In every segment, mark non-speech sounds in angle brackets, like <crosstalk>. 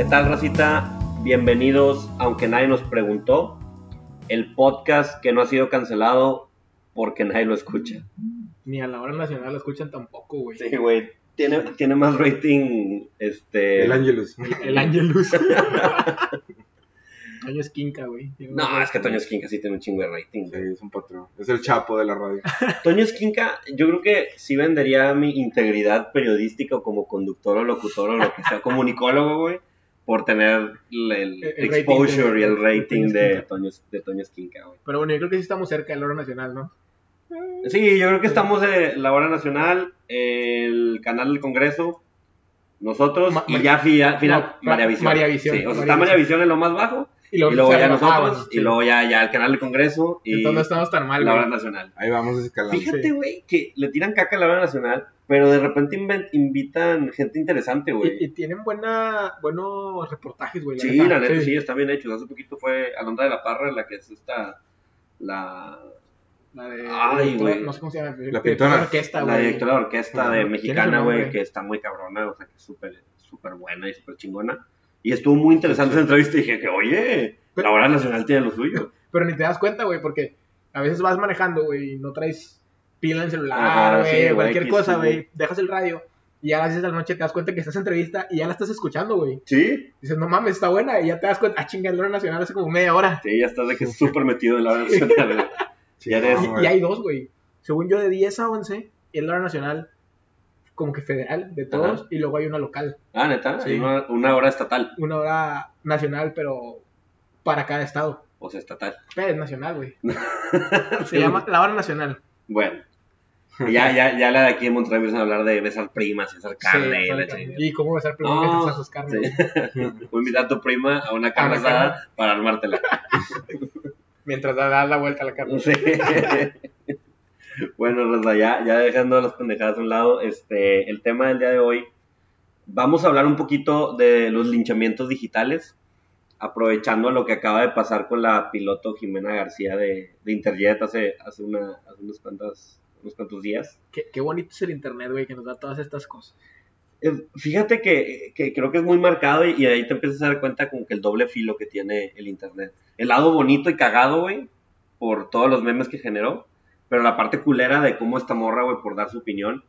¿Qué tal, Racita? Bienvenidos, aunque nadie nos preguntó, el podcast que no ha sido cancelado porque nadie lo escucha. Ni a la hora nacional lo escuchan tampoco, güey. Sí, güey. Tiene, tiene más rating, este... El Angelus. El Angelus. <laughs> Toño Esquinca, güey. No, es que. Toño Esquinca sí tiene un chingo de rating. Sí, es un patrón. Es el chapo de la radio. <laughs> Toño Esquinca, yo creo que sí vendería mi integridad periodística o como conductor o locutor o lo que sea, <laughs> comunicólogo, güey, por tener el, el El- el exposure de- y el de rating de. Toño, de Toño Esquinca, güey. Pero bueno, yo creo que sí estamos cerca del hora nacional, ¿no? Sí, yo creo que estamos de la hora nacional, el canal del Congreso, nosotros Ma- y ya fi- final no, María Visión. María Visión, Sí, o sea, María está María. Visión en lo más bajo Y y luego ya nosotros y sí. luego ya, ya el canal del Congreso y Entonces no estamos tan mal, la hora güey. nacional. Ahí vamos escalando. Fíjate, Sí. güey, que le tiran caca a la hora nacional, pero de repente invitan gente interesante, Y, y güey. tienen buena, buenos reportajes, güey. Sí, la neta, sí, está bien hecho. Hace poquito fue Alondra de la Parra, la que es esta, la, La de. Ay, güey. No sé cómo se llama. La pintora. de orquesta, la güey. directora de orquesta de ¿Quién es mexicana, güey, que está muy cabrona, o sea, que es súper, súper buena y súper chingona. Y estuvo muy interesante esa entrevista y dije que, oye, la hora nacional tiene lo suyo. Pero ni te das cuenta, güey, porque a veces vas manejando, güey, y no traes pila en el celular, güey, sí, cualquier X, cosa, güey. Dejas el radio y a veces a la noche te das cuenta que estás en entrevista y ya la estás escuchando, güey. ¿Sí? Dices, no mames, está buena. Y ya te das cuenta, ah, chinga, el hora nacional hace como media hora. Sí, ya estás de que es súper metido en la hora nacional. güey. <laughs> Sí, Ya eres- Y, y hay dos, güey. Según yo, de 10 a 11, y el hora nacional, como que federal, de todos, Ajá. y luego hay una local. Ah, neta, Sí. hay una, una hora estatal, Una hora nacional, pero para cada estado. o sea, estatal. Pero es nacional, güey. <laughs> Se llama la hora nacional. Bueno. Ya, ya, ya la de aquí en Monterrey empiezan a hablar de besar primas hacer carne Sí, y la sabe chingada. carne. ¿Y cómo besar primero No, mientras haces carne? sí. güey? Voy a invitar a tu prima a una carne asada para armártela. <laughs> Mientras das la vuelta a la carne. Bueno, Rosa, ya, ya dejando las pendejadas a un lado, este, el tema del día de hoy, vamos a hablar un poquito de los linchamientos digitales, aprovechando lo que acaba de pasar con la piloto Jimena García de, de Interjet hace, hace, una, hace unos, cuantos, unos cuantos días. Qué, qué bonito es el internet, güey, que nos da todas estas cosas. Fíjate que, que creo que es muy marcado y, y ahí te empiezas a dar cuenta como que el doble filo que tiene el internet. El lado bonito y cagado, güey, por todos los memes que generó, pero la parte culera de cómo esta morra, güey, por dar su opinión,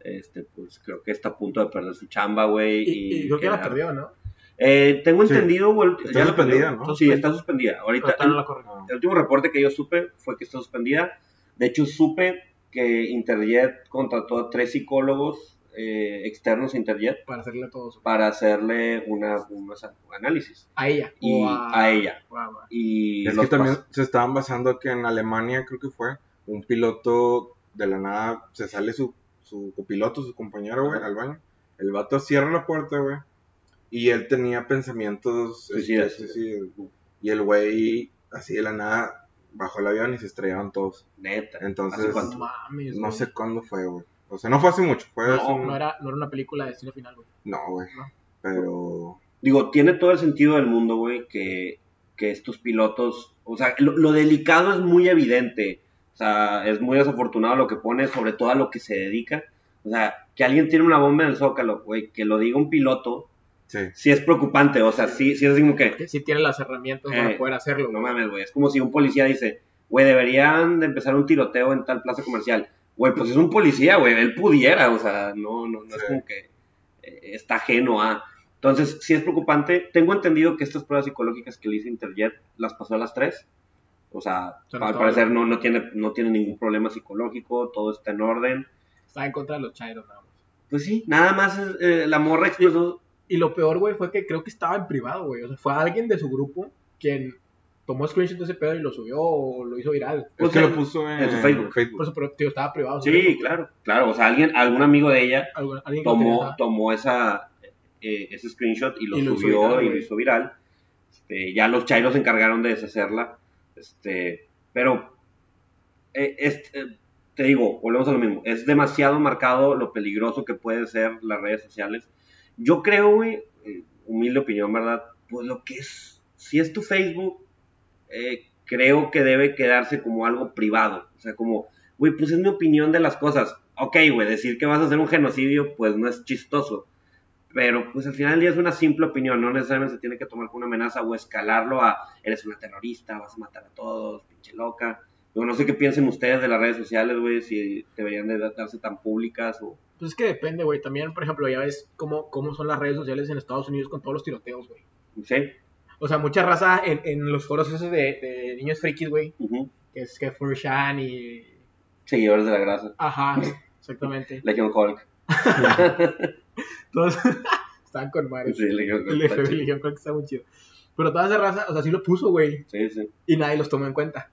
este, pues creo que está a punto de perder su chamba, güey. Y, y creo que la perdió, ¿no? Eh, tengo Sí. entendido, güey, Está ya suspendida, perdió. ¿no? Sí, está suspendida. Ahorita, no la. Ah, el último reporte que yo supe fue que está suspendida. De hecho, supe que Interjet contrató a tres psicólogos eh, externos a Interjet Para hacerle todo eso. para hacerle una, unos análisis A ella. y o a, ella. Y Es que también se estaban basando que en Alemania, creo que fue, un piloto de la nada, se sale su, su copiloto, su compañero, güey, al baño. El vato cierra la puerta, güey. Y él tenía pensamientos Suicidas. este, suicidas. Y el güey, así de la nada, bajó el avión y se estrellaron todos. neta. Entonces, ¿Hace No cuánto? mames, No güey. sé cuándo fue, güey. O sea, no fue hace mucho, fue No, hace un- No era, no era una película de destino final, güey. No, güey. No. Pero... Digo, tiene todo el sentido del mundo, güey, que, que estos pilotos, o sea, lo, lo delicado es muy evidente. O sea, es muy desafortunado lo que pone, sobre todo a lo que se dedica. O sea, que alguien tiene una bomba en el zócalo, güey, que lo diga un piloto, Sí. sí es preocupante. O sea, sí, sí es así como que, Que sí tiene las herramientas Eh, para poder hacerlo, No mames, güey. Es como si un policía dice, güey, deberían de empezar un tiroteo en tal plaza comercial. Güey, pues es un policía, güey. Él pudiera, o sea, no, no, no es como que eh, está ajeno a. Entonces, sí es preocupante. Tengo entendido que estas pruebas psicológicas que le hizo Interjet las pasó a las tres. O sea, Se al parecer no, no, tiene, no tiene ningún problema psicológico, todo está en orden. Estaba en contra de los chairos, nada más. Pues sí, nada más eh, la morra explotó. Y lo peor, güey, fue que creo que estaba en privado, güey. O sea, fue alguien de su grupo quien tomó screenshot de ese pedo y lo subió o lo hizo viral. Pues es que en- lo puso en, en su Facebook. Por eso, pero, tío, estaba privado. Sí, claro, claro. O sea, alguien, algún amigo de ella alguien que tomó, tomó esa, eh, ese screenshot y lo Y lo hizo subió viral, y lo hizo viral. Este, ya los chairos se encargaron de deshacerla. Este, pero, es- eh, te digo, volvemos a lo mismo. Es demasiado marcado lo peligroso que pueden ser las redes sociales. Yo creo, güey, eh, humilde opinión, ¿verdad? Pues lo que es, si es tu Facebook, creo que debe quedarse como algo privado. O sea, como, güey, pues es mi opinión de las cosas. Ok, güey, decir que vas a hacer un genocidio, pues no es chistoso. Pero pues al final del día es una simple opinión, no necesariamente se tiene que tomar como una amenaza o escalarlo a eres una terrorista, vas a matar a todos, pinche loca. Yo no sé qué piensen ustedes de las redes sociales, güey, si deberían de darse tan públicas o... Pues es que depende, güey. También, por ejemplo, ya ves cómo, cómo son las redes sociales en Estados Unidos con todos los tiroteos, güey. Sí. O sea, mucha raza en, en los foros esos de, de niños frikis, güey. Que es que Furushan y... Seguidores de la grasa. Ajá, <laughs> exactamente. Legion Hulk. <laughs> Todos <laughs> estaban con madre. Sí, FBI chido. Legion creo que está muy chido. Pero toda esa raza, o sea, sí lo puso, güey. Sí, sí. Y nadie los tomó en cuenta.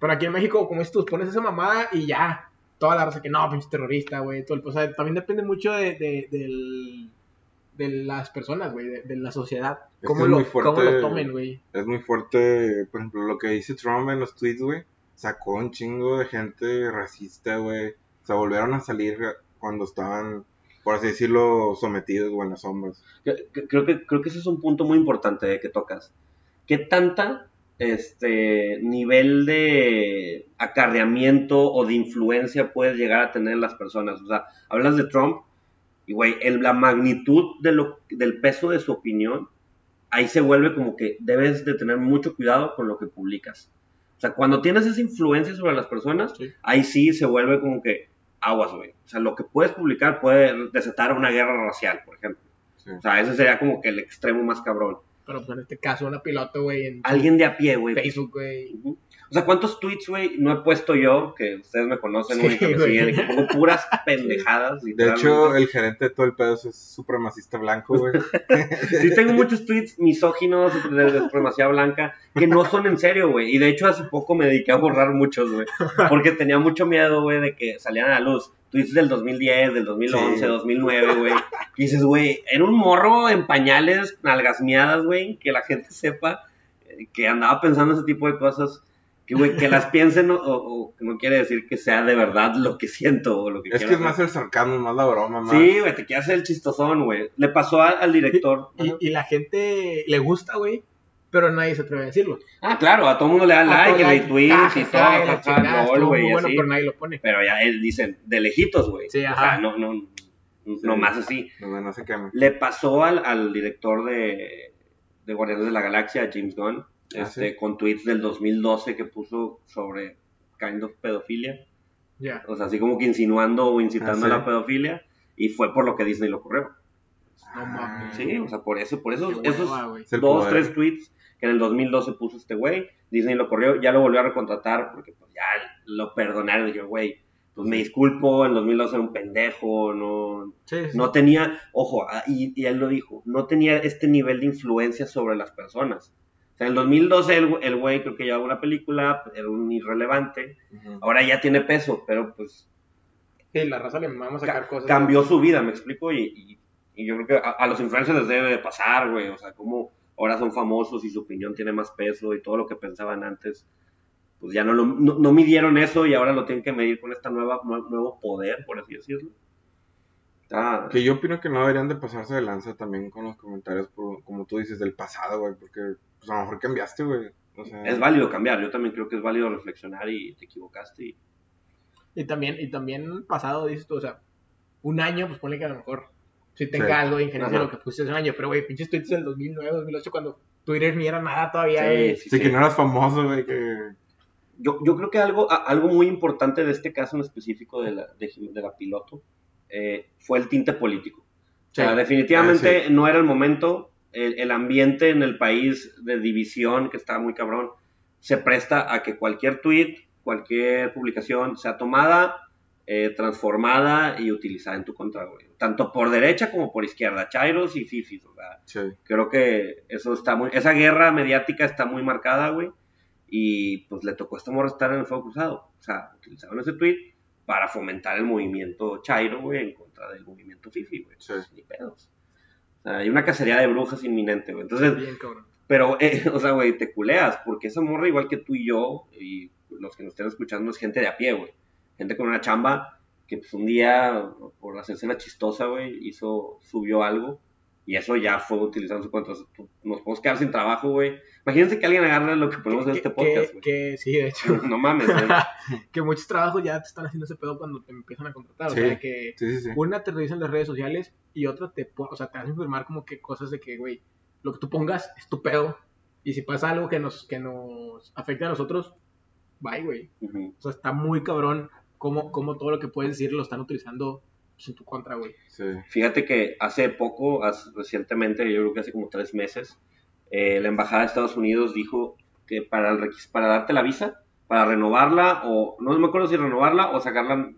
Pero aquí en México, como estos, pones esa mamada y ya. Toda la raza que no, pinche terrorista, güey. todo el- O sea, también depende mucho de, de, del- de las personas, güey. De, de la sociedad. Cómo, es lo, muy fuerte- cómo lo tomen, güey. Es muy fuerte, por ejemplo, lo que dice Trump en los tweets, güey. Sacó un chingo de gente racista, güey. O sea, volvieron a salir cuando estaban, por así decirlo, sometidos, güey, en las sombras. Cre- cre- Creo que, creo que ese es un punto muy importante eh, que tocas. ¿Qué tanta este nivel de acarreamiento o de influencia puedes llegar a tener en las personas? O sea, hablas de Trump y, güey, la magnitud de lo, del peso de su opinión, ahí se vuelve como que debes de tener mucho cuidado con lo que publicas. O sea, cuando tienes esa influencia sobre las personas, Sí. ahí sí se vuelve como que aguas, güey. O sea, lo que puedes publicar puede desatar una guerra racial, por ejemplo. Sí. O sea, ese sería como que el extremo más cabrón. Pero pues en este caso, una piloto, güey, en Alguien de a pie, güey. Facebook, güey. O sea, ¿cuántos tweets, güey, no he puesto yo? Que ustedes me conocen, Sí, güey, que me siguen, y que pongo puras <laughs> pendejadas. De hecho, el gerente de todo el pedo es supremacista blanco, güey. Sí tengo muchos tweets misóginos de de supremacía blanca que no son en serio, güey. Y de hecho hace poco me dediqué a borrar muchos, güey. Porque tenía mucho miedo, güey, de que salieran a la luz. Tweets del 2010, del 2011, Sí. 2009, güey. Y dices, güey, era un morro en pañales, nalgas miadas, güey. Que la gente sepa eh, que andaba pensando ese tipo de cosas. Que, güey, que las <laughs> piensen o, no quiere decir que sea de verdad lo que siento o lo que Es que es hacer. más el sarcasmo, más la broma, más. Sí, güey, te quieres hacer el chistosón, güey. Le pasó a- al director. Y, y la gente le gusta, güey. Pero nadie se atreve a decirlo. Ah, claro, a todo mundo le da A like, retweets y jajaja, todo, chingada, lol, estuvo güey, bueno, así. pero nadie lo pone. Pero ya él dicen, de lejitos, güey. Sí, o ajá. sea, no, no, no más así. No, no se queme. Le pasó al, al director de, de Guardianes de la Galaxia, James Gunn, Ah, este, sí. con tweets del 2012 que puso sobre kind of pedofilia. Ya. O sea, así como que insinuando o incitando Ah, sí. a la pedofilia. Y fue por lo que Disney lo corrió. No mames. Sí, o sea, por eso, por esos hueva, güey. Es el dos, tres tweets que en el 2012 puso este güey, Disney lo corrió, ya lo volvió a recontratar porque pues ya lo perdonaron, y yo, güey, pues me disculpo, en 2012 era un pendejo, no, Sí, sí. no tenía, ojo, ah, y, y él lo dijo, no tenía este nivel de influencia sobre las personas. O sea, en el 2012 el, el güey creo que llevaba una película, era un irrelevante, ahora ya tiene peso, pero pues Sí, la raza le vamos a sacar ca- cosas. cambió su vida, me explico, y, y- y yo creo que a, a los influencers les debe de pasar, güey, o sea, como ahora son famosos y su opinión tiene más peso y todo lo que pensaban antes, pues ya no, lo, no, no midieron eso y ahora lo tienen que medir con esta nueva nue- nuevo poder, por así decirlo. Está- Que yo opino que no deberían de pasarse de lanza también con los comentarios, por- como tú dices, del pasado, güey, porque pues, a lo mejor cambiaste, güey. O sea, es válido cambiar, yo también creo que es válido reflexionar y te equivocaste. Y, Y también, y también pasado, dices tú, o sea, un año, pues ponle que a lo mejor si tenga Sí. algo de injerencia de lo que pusiste hace un año, pero güey, pinches tweets del 2009, 2008, cuando Twitter ni era nada todavía, Sí, güey. sí, sí, sí. que no eras famoso, güey, que... Yo, yo creo que algo, a- algo muy importante de este caso en específico de la, de, de la piloto eh, fue el tinte político. O sea, Sí. definitivamente Ah, no era el momento. El, el ambiente en el país de división, que estaba muy cabrón, se presta a que cualquier tweet, cualquier publicación sea tomada, eh, transformada y utilizada en tu contra, güey. Tanto por derecha como por izquierda, chairos y fifis, o sea, Sí. creo que eso está muy, esa guerra mediática está muy marcada, güey, y pues le tocó a este morro estar en el fuego cruzado, o sea, utilizaron ese tweet para fomentar el movimiento chairo, güey, en contra del movimiento fifi, güey, Sí. ni pedos. O sea, hay una cacería de brujas inminente, güey, entonces, Bien, cabrón. pero, eh, <laughs> o sea, güey, te culeas, porque esa morra, igual que tú y yo, y los que nos estén escuchando, es gente de a pie, güey. Gente con una chamba que, pues, un día, por hacerse la chistosa, güey, hizo, subió algo Y eso ya fue utilizando su cuenta. Nos podemos quedar sin trabajo, güey. Imagínense que alguien agarre lo que ponemos en este podcast, güey. que, sí, de hecho. <laughs> No mames, güey. <laughs> que muchos trabajos ya te están haciendo ese pedo cuando te empiezan a contratar. Sí. O sea, que Sí, sí, sí. una te revisan las redes sociales y otra te, o sea, te hacen firmar como que cosas de que, güey, lo que tú pongas es tu pedo. Y si pasa algo que nos, que nos afecte a nosotros, bye, güey. O sea, está muy cabrón cómo, cómo todo lo que puedes decir lo están utilizando pues, en tu contra, güey. Sí. Fíjate que hace poco, hace- recientemente, yo creo que hace como tres meses, eh, la Embajada de Estados Unidos dijo que para, el requis- para darte la visa, para renovarla, o no me acuerdo si renovarla o sacarla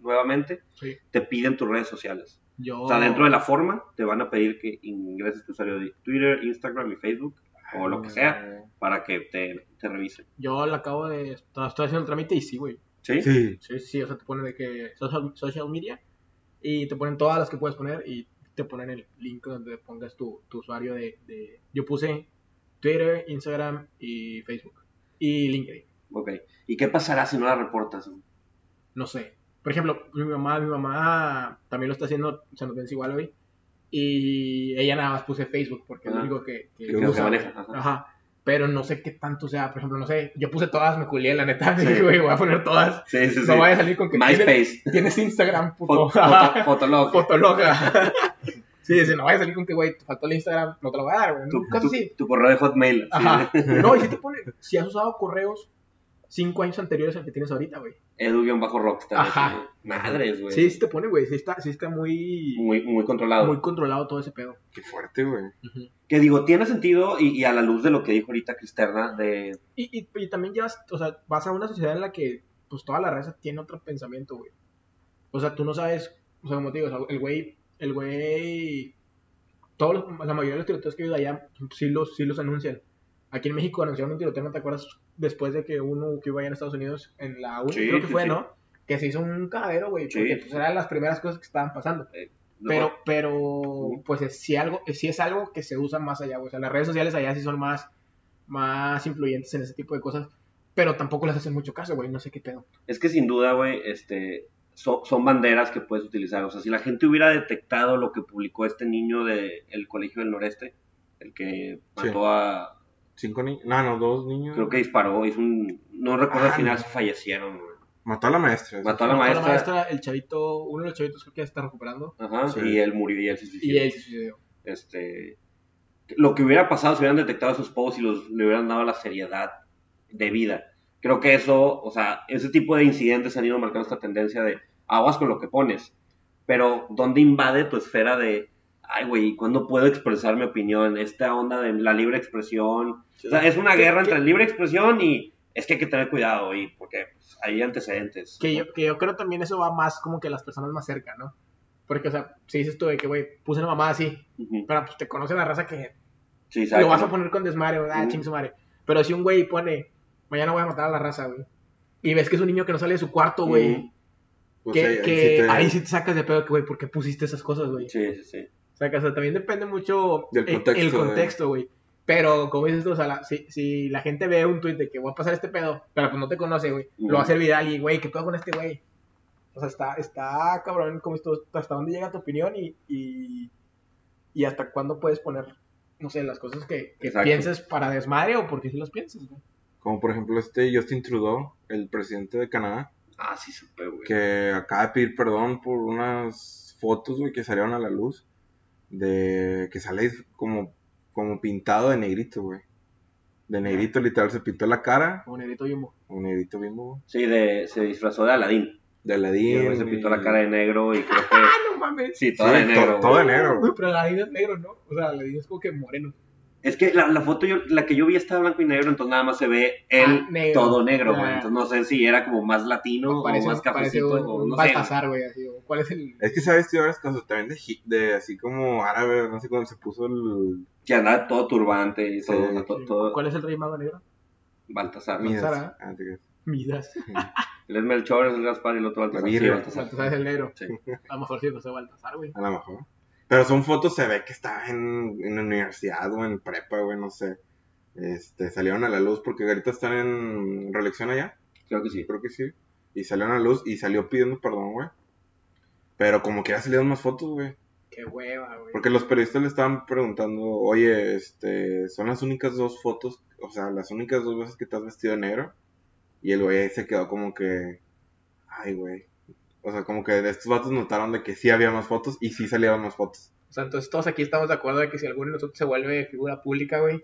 nuevamente, Sí. te piden tus redes sociales. Yo, O sea, dentro de la forma te van a pedir que ingreses tu usuario de Twitter, Instagram y Facebook, o lo que sea, para que te, te revisen. yo la acabo de... Estoy haciendo el trámite y sí, güey. ¿Sí? Sí. Sí, sí, o sea, te ponen de que social, social media y te ponen todas las que puedes poner y te ponen el link donde pongas tu, tu usuario de, de- Yo puse Twitter, Instagram y Facebook. Y LinkedIn. Ok. ¿Y qué pasará si no la reportas? No sé. Por ejemplo, mi mamá, mi mamá también lo está haciendo, se nos vence igual hoy. Y ella nada más puse Facebook porque es lo Ah. único que, que Que que usa. maneja. Ajá. Ajá. Pero no sé qué tanto sea. Por ejemplo, no sé. Yo puse todas, me culié, la neta. <laughs> Sí. Dije, güey, voy a poner todas. Sí, sí, sí. No vaya a salir con que tienes, MySpace. tienes Instagram, puto. Fo- foto- <laughs> Fotolog. Fotologa. <laughs> sí, dice, no vaya a salir con que, güey, te faltó el Instagram, no te lo voy a dar, güey. Tu, Casi tu- sí. tu correo de Hotmail. sí. Ajá. No, y si te pone, si has usado correos cinco años anteriores al que tienes ahorita, güey. Edu-Rockstar. Ajá. sí. Madres, güey. Sí, sí te pone, güey. Sí está, sí está muy, Muy, muy controlado. muy controlado todo ese pedo. Qué fuerte, güey. Que digo, tiene sentido y, y a la luz de lo que dijo ahorita Cristerna, de... Y, y, y también llevas, o sea, vas a una sociedad en la que, pues, toda la raza tiene otro pensamiento, güey. O sea, tú no sabes, o sea, como te digo, o sea, el güey, el güey, todos los, la mayoría de los tiroteos que he ido allá, sí los, sí los anuncian. Aquí en México anunciaron un tiroteo, ¿no te acuerdas? Después de que uno que iba allá en Estados Unidos, en la Sí, creo que sí, fue, sí. ¿no? Que se hizo un cagadero, güey, porque sí, pues eran las primeras cosas que estaban pasando. Pero, pero, pues es, sí, algo, sí es algo que se usa más allá, güey. O sea, las redes sociales allá sí son más, más influyentes en ese tipo de cosas, pero tampoco les hacen mucho caso, güey. No sé qué pedo. Es que sin duda, güey, este, so- son banderas que puedes utilizar. O sea, si la gente hubiera detectado lo que publicó este niño del Colegio del Noreste, el que mató a... Cinco niños. No, no, dos niños. Creo que disparó, hizo un... No recuerdo Ah, al final no. si fallecieron, güey. Mató a la maestra. Mató a la Mató maestra. maestra, el chavito, uno de los chavitos creo que ya está recuperando. Ajá, Sí. y él murió y él se suicidó. Y él se suicidó. este lo que hubiera pasado si hubieran detectado esos posts y los, le hubieran dado la seriedad de vida. Creo que eso, o sea, ese tipo de incidentes han ido marcando esta tendencia de aguas con lo que pones, pero ¿dónde invade tu esfera de, ay, güey, ¿cuándo puedo expresar mi opinión? Esta onda de la libre expresión. O sea, es una guerra entre libre expresión y es que hay que tener cuidado, y porque pues, hay antecedentes. Que yo, que yo creo también eso va más como que las personas más cerca, ¿no? Porque, o sea, si dices tú de que, güey, puse una mamá así, pero pues te conoce la raza que Sí, ¿sabes? lo vas a poner con desmadre, ah, Ujú. ching su madre. Pero si un güey pone, mañana voy a matar a la raza, güey, y ves que es un niño que no sale de su cuarto, güey. Pues que, ahí- sí te- ahí sí te sacas de pedo que, güey, ¿por qué pusiste esas cosas, güey? Sí, sí, sí. O sea, que o sea, también depende mucho Del el- contexto, el güey. contexto, güey. Pero, como dices tú, o sea, la- si, si la gente ve un tweet de que voy a pasar este pedo, pero pues no te conoce, güey, lo va a hacer viral y, güey, ¿qué pedo con este güey? O sea, está, está cabrón, como esto, hasta dónde llega tu opinión y, y, y hasta cuándo puedes poner, no sé, las cosas que, pienses para desmadre o porque si las piensas, güey. Como por ejemplo este Justin Trudeau, el presidente de Canadá, Ah, sí, supe, güey. que acaba de pedir perdón por unas fotos, güey, que salieron a la luz. De que sale como, como pintado de negrito, güey. De negrito, literal, se pintó la cara. Como negrito yumbo. Un negrito bien bobo. Sí, de, se disfrazó de Aladín. De Y luego se pintó la cara de negro y creo <laughs> que... ¡Ah, no mames! Sí, Sí, todo de to- negro. todo de negro. Güey, pero la Aladín es negro, ¿no? O sea, la Aladín es como que moreno. Es que la, la foto, yo, la que yo vi está blanco y negro, entonces nada más se ve él Ah, negro. todo negro, güey. Ah. Entonces no sé si era como más latino parece, o más cafecito un, o no sé. Baltasar, güey, así. ¿Cuál es el...? Es que se ha vestido varias cosas también de, de así como árabe, no sé cuándo se puso el Que andaba todo turbante y todo, Sí. o sea, to- todo ¿Cuál es el rey mago negro? Baltasar. Ah, te creas. Midas. Él es Melchor, es el Gaspar y el otro Baltasar. Sí. Baltasar. Baltasar es el negro. Sí. A lo mejor sí, no sé Baltasar, güey. A lo mejor. Pero son fotos, se ve que estaba en, en la universidad o en prepa, güey, no sé. Este, salieron a la luz porque ahorita están en reelección allá. Creo que sí. Creo que sí. Y salieron a la luz y salió pidiendo perdón, güey. Pero como que ya salieron más fotos, güey. Qué Qué hueva, güey. Porque los periodistas le estaban preguntando, oye, este, son las únicas dos fotos, o sea, las únicas dos veces que te has vestido de negro. Y el güey ahí se quedó como que, ay, güey. O sea, como que de estos vatos notaron de que sí había más fotos y sí salían más fotos. O sea, entonces todos aquí estamos de acuerdo de que si alguno de nosotros se vuelve figura pública, güey,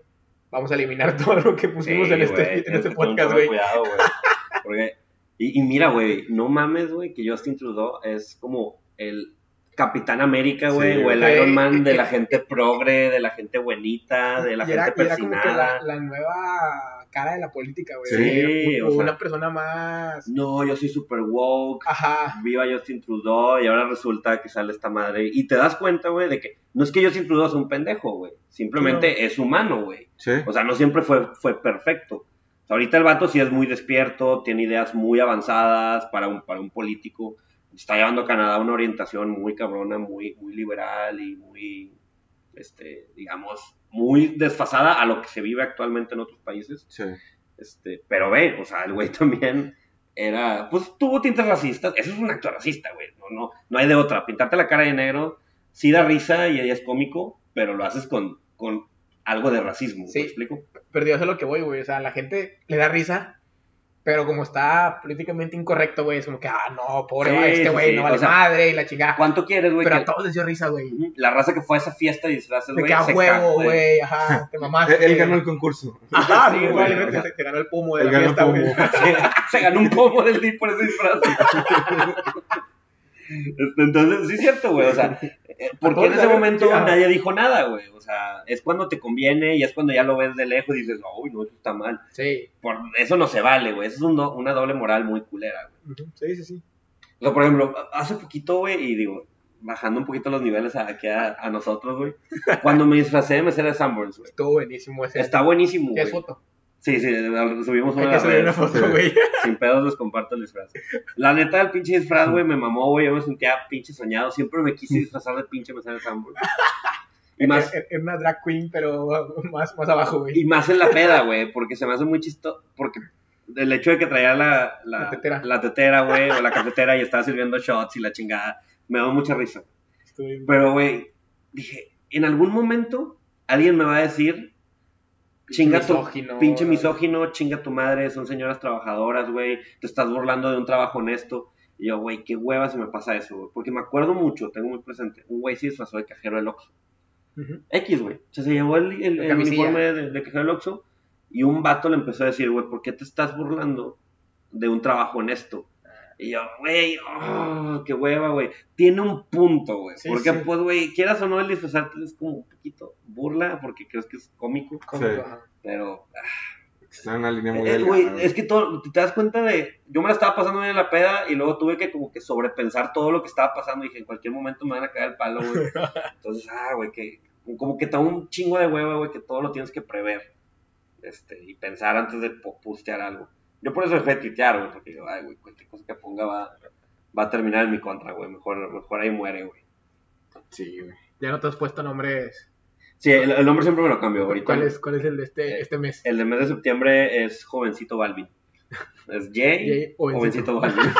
vamos a eliminar <laughs> todo lo que pusimos Sí, en este, en este podcast, güey. Cuidado, güey. <laughs> Porque- y, y mira, güey, no mames, güey, que Justin Trudeau es como el Capitán América, güey, Sí, o el. Iron Man de la <laughs> gente progre, de la gente buenita, de la y era, gente y era como que la, persinada. la nueva cara de la política, güey. Sí, o sea- una persona más... No, yo soy super woke. Ajá. Viva Justin Trudeau y ahora resulta que sale esta madre. Y te das cuenta, güey, de que no es que Justin Trudeau sea un pendejo, güey. Simplemente es humano, güey. Sí. O sea, no siempre fue, fue perfecto. O sea, ahorita el vato sí es muy despierto, tiene ideas muy avanzadas para un, para un político. Está llevando a Canadá una orientación muy cabrona, muy, muy liberal y muy, este, digamos, muy desfasada a lo que se vive actualmente en otros países. Sí. Este, pero ve, o sea, el güey también era, pues tuvo tintes racistas. Eso es un acto racista, güey. No, no, no hay de otra. Pintarte la cara de negro sí da risa y es cómico, pero lo haces con, con algo de racismo. Sí. ¿Me explico? Pero yo sé lo que voy, güey. O sea, la gente le da risa, pero como está políticamente incorrecto, güey, es como que, ah, no, pobre Sí, este güey, sí, no o vale sea, madre y la chingada. ¿Cuánto quieres, güey? Pero que- a todos les dio risa, güey. La raza que fue a esa fiesta de disfraces, De güey. que a se huevo, güey, ajá, te mamaste. Él, ganó el concurso. Ajá, Sí, güey. se, se ganó el pomo de Él la fiesta, güey. <laughs> Se, ganó un pomo del día por ese disfraz. <laughs> Entonces, sí es cierto, güey. O sea, porque todos en ese momento nadie dijo nada, güey. O sea, es cuando te conviene y es cuando ya lo ves de lejos y dices, uy, no, eso está mal. Sí, Por eso no se vale, güey. Eso es un do- una doble moral muy culera, güey. ujú, sí, sí, sí. O sea, por ejemplo, hace poquito, güey, y digo, bajando un poquito los niveles a- aquí a, a nosotros, güey. Cuando me disfracé de mesera de Sanborns, güey. Estuvo buenísimo ese. Está buenísimo, ¿Tienes güey. foto? Sí, sí, subimos Hay una que subir una vez. foto, Sí. güey. <laughs> Sin pedos les comparto el disfraz. La neta, el pinche disfraz, güey, me mamó, güey. Yo me sentía pinche soñado. Siempre me quise disfrazar de pinche mesera de Sanborns. Y más, Era una drag queen, pero más, más abajo, güey. y más en la peda, güey, porque se me hace muy chistoso. Porque el hecho de que traía la, la, La tetera. la tetera, güey, o la cafetera y estaba sirviendo shots y la chingada, me da mucha risa. Bien. Pero, güey, dije, en algún momento alguien me va a decir, chinga tu, pinche ¿no? misógino, chinga tu madre, son señoras trabajadoras, güey, te estás burlando de un trabajo honesto. Y yo, güey, qué hueva se me pasa eso, güey. Porque me acuerdo mucho, tengo muy presente, un güey se disfrazó de cajero del Oxxo. X, güey. O sea, se llevó el, uniforme de, de cajero del Oxxo y un vato le empezó a decir, güey, ¿por qué te estás burlando de un trabajo honesto? Y yo, güey, oh, qué hueva, güey. Tiene un punto, güey. Sí, porque, sí. pues, güey, quieras o no, el disfrazarte es como un poquito burla, porque crees que es cómico. Sí. ajá. Pero, Está en una línea muy eh, delgada. güey, güey. es que todo, te das cuenta de. Yo me la estaba pasando bien en la peda y luego tuve que, como que sobrepensar todo lo que estaba pasando. Y dije, en cualquier momento me van a caer el palo, güey. <laughs> Entonces, ah, güey, que. Como que está un chingo de hueva, güey, que todo lo tienes que prever. Este, y pensar antes de po- postear algo. Yo por eso dejé de tuitear, güey, porque digo, ay, güey, cualquier cosa que ponga va, va a terminar en mi contra, güey. Mejor, mejor ahí muere, güey. Sí, güey. Ya no te has puesto nombres. Sí, el, el nombre siempre me lo cambio. Ahorita, ¿Cuál es, ¿Cuál es el de este, este mes? El de mes de septiembre es Jovencito Balvin. Es Jay, <laughs> Jay Jovencito. Jovencito Balvin.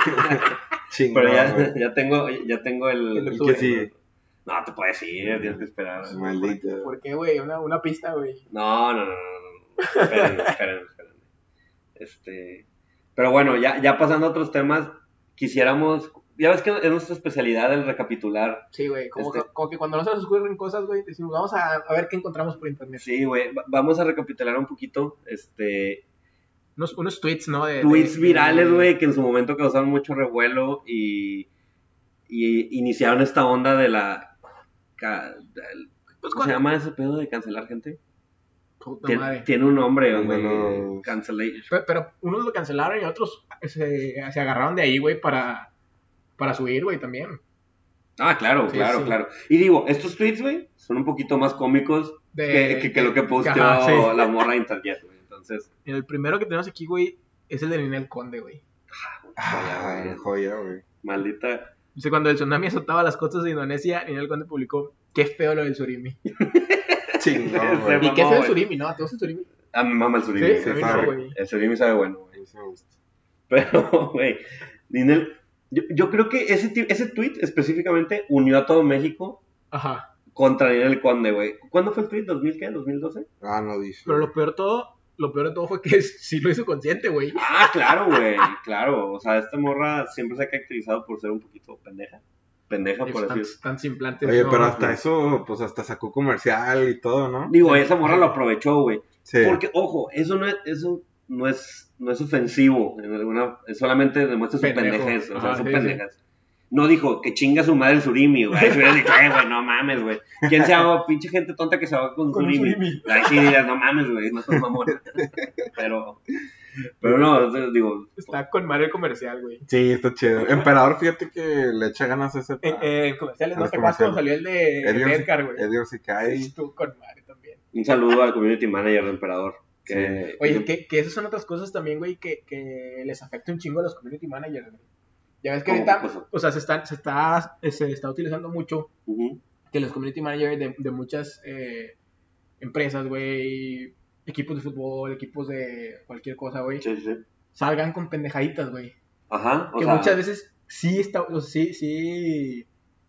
<laughs> Pero ya, güey. ya tengo, ya tengo el. El. No, te puedes ir, tienes que esperar. Maldito. ¿Por qué, güey? Una, una pista, güey. No, no, no, no, espérenme, espérenme. Este. Pero bueno, ya, ya pasando a otros temas, quisiéramos. Ya ves que es nuestra especialidad el recapitular. Sí, güey. Como, Este- que, como que cuando no se nos ocurren cosas, güey, decimos, vamos a, a ver qué encontramos por internet. Sí, güey. va- Vamos a recapitular un poquito. Este. Unos, unos tweets, ¿no? De, tweets de- virales, de- güey, que en su momento causaron mucho revuelo y, y iniciaron esta onda de la... ca- Pues, ¿Cómo se llama ese pedo de cancelar gente? Puta Tien- madre. tiene un nombre, güey. los- Cancellation. Pero, pero unos lo cancelaron y otros se, se agarraron de ahí, güey, para, para subir, güey, también. Ah, claro, Sí, claro, sí. claro. Y digo, estos tweets, güey, son un poquito más cómicos De, que, que- que lo que posteó ajá, sí. la morra de Internet, güey. Entonces, <laughs> El primero que tenemos aquí, güey, es el de Ninel Conde, güey. Ah, güey, joya, güey. maldita... Dice, cuando el tsunami azotaba las costas de Indonesia, Ninel Conde publicó, qué feo lo del surimi. <laughs> Chingón, <laughs> güey. Y qué feo el surimi, ¿no? ¿Te gusta el surimi? A mi mamá el surimi. Sí, sí, a mí sabe. no, güey. El surimi sabe bueno, güey. A mí sí me gusta. <laughs> Pero, güey, Ninel, yo, yo creo que ese, ese tweet específicamente unió a todo México Ajá. contra Ninel Conde, güey. ¿Cuándo fue el tweet? ¿2000 qué? ¿2012? Ah, no dice. Pero lo peor de todo, lo peor de todo fue que <laughs> sí lo hizo consciente, güey. Ah, claro, güey, claro. O sea, esta morra siempre se ha caracterizado por ser un poquito pendeja. Pendeja, por Tan, decir. tan simplantes. Oye, no, pero hasta eso, pues hasta sacó comercial y todo, ¿no? Digo, esa morra lo aprovechó, güey. Sí. Porque, ojo, eso no es, eso no es, no es ofensivo. En alguna, es solamente demuestra su pendejez. O sea, sí, pendejas. No dijo que chinga su madre el surimi, güey. Se hubiera dicho, eh, güey, no mames, güey. ¿Quién se va, pinche gente tonta que se va con, Con un surimi? surimi. Ahí sí dirás, no mames, güey, no sos mamón. Pero, pero no, entonces, digo, Está con Mario el comercial, güey. Sí, está chido. Emperador, fíjate que le echa ganas a ese. En, eh, en comerciales, A no sé cuánto salió el de, Edgar- güey. Edgar se cae. Estuvo con Mario también. un saludo al community manager de Emperador. Que, Oye, que, que esas son otras cosas también, güey, que, que les afecta un chingo a los community managers, güey. Ya ves que ¿Cómo ahorita, cosa? o sea, se está, se está, se está utilizando mucho que los community managers de, de muchas eh, empresas, güey, equipos de fútbol, equipos de cualquier cosa, güey, Sí, sí. salgan con pendejaditas, güey. Ajá, o Que sea, muchas veces sí está, o sea, sí, sí,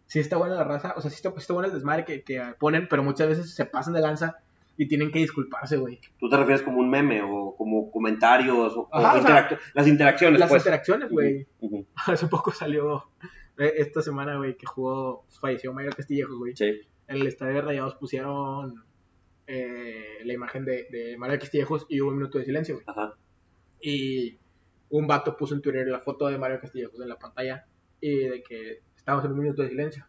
sí está buena la raza, o sea, sí está, sí está buena el desmadre que, que ponen, pero muchas veces se pasan de lanza y tienen que disculparse, güey. tú te refieres como un meme o como comentarios o, o Ajá, sea, las interacciones, Las pues. interacciones, güey. <laughs> Hace poco salió eh, esta semana, güey, que jugó, falleció Mario Castillejos, güey. Sí. En el estadio de Rayados pusieron eh, la imagen de, de Mario Castillejos y hubo un minuto de silencio, güey. Ajá. Y un vato puso en Twitter la foto de Mario Castillejos en la pantalla y de que estábamos en un minuto de silencio.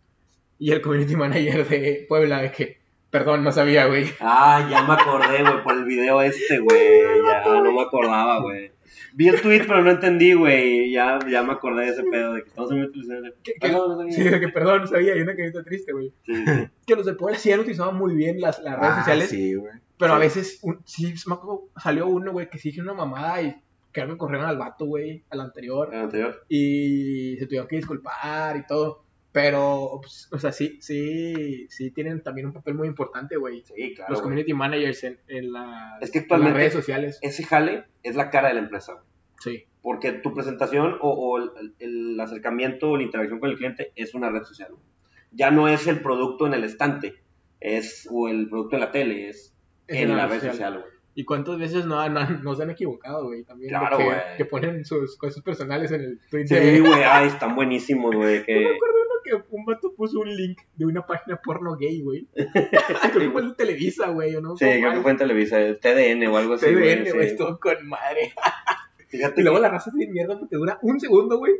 Y el community manager de Puebla de que, perdón, no sabía, güey. Ah, ya me acordé, güey, por el video este, güey. Ya no me acordaba, güey. Vi el tweet, pero no entendí, güey. Ya, ya me acordé de ese pedo de que estamos en no sabía. Sí, de que perdón, no sabía, y una carita triste, güey. Sí, sí. Que los de Puebla sí han utilizado muy bien las, las redes Ah, sociales. sí, güey. Pero a veces, un- sí, me acuerdo, salió uno, güey, que sí hizo una mamada y creo que corrieron al vato, güey, al anterior. El anterior. Y se tuvieron que disculpar y todo. Pero, pues, o sea, sí, sí, sí tienen también un papel muy importante, güey. Sí, claro. Los güey. community managers en, en, las- Es que en actualmente- las redes sociales. Ese jale es la cara de la empresa, güey. Sí. Porque tu presentación o, o el, el acercamiento o la interacción con el cliente es una red social. güey. Ya no es el producto en el estante, es o el producto en la tele, es, Es en la red social. social. güey. ¿Y cuántas veces no, no, no se han equivocado, güey? También. Claro, que, güey. que ponen sus cosas personales en el tweet Sí, güey, ay, están buenísimos, güey. <laughs> Yo me Que... acuerdo que un vato puso un link de una página porno gay, güey. Creo <laughs> <laughs> que fue en Televisa, güey, o no. Sí, creo que fue en Televisa, el TDN o algo así. TVN, güey, estuvo con madre. <laughs> Fíjate Y luego la raza es bien mierda porque dura un segundo, güey.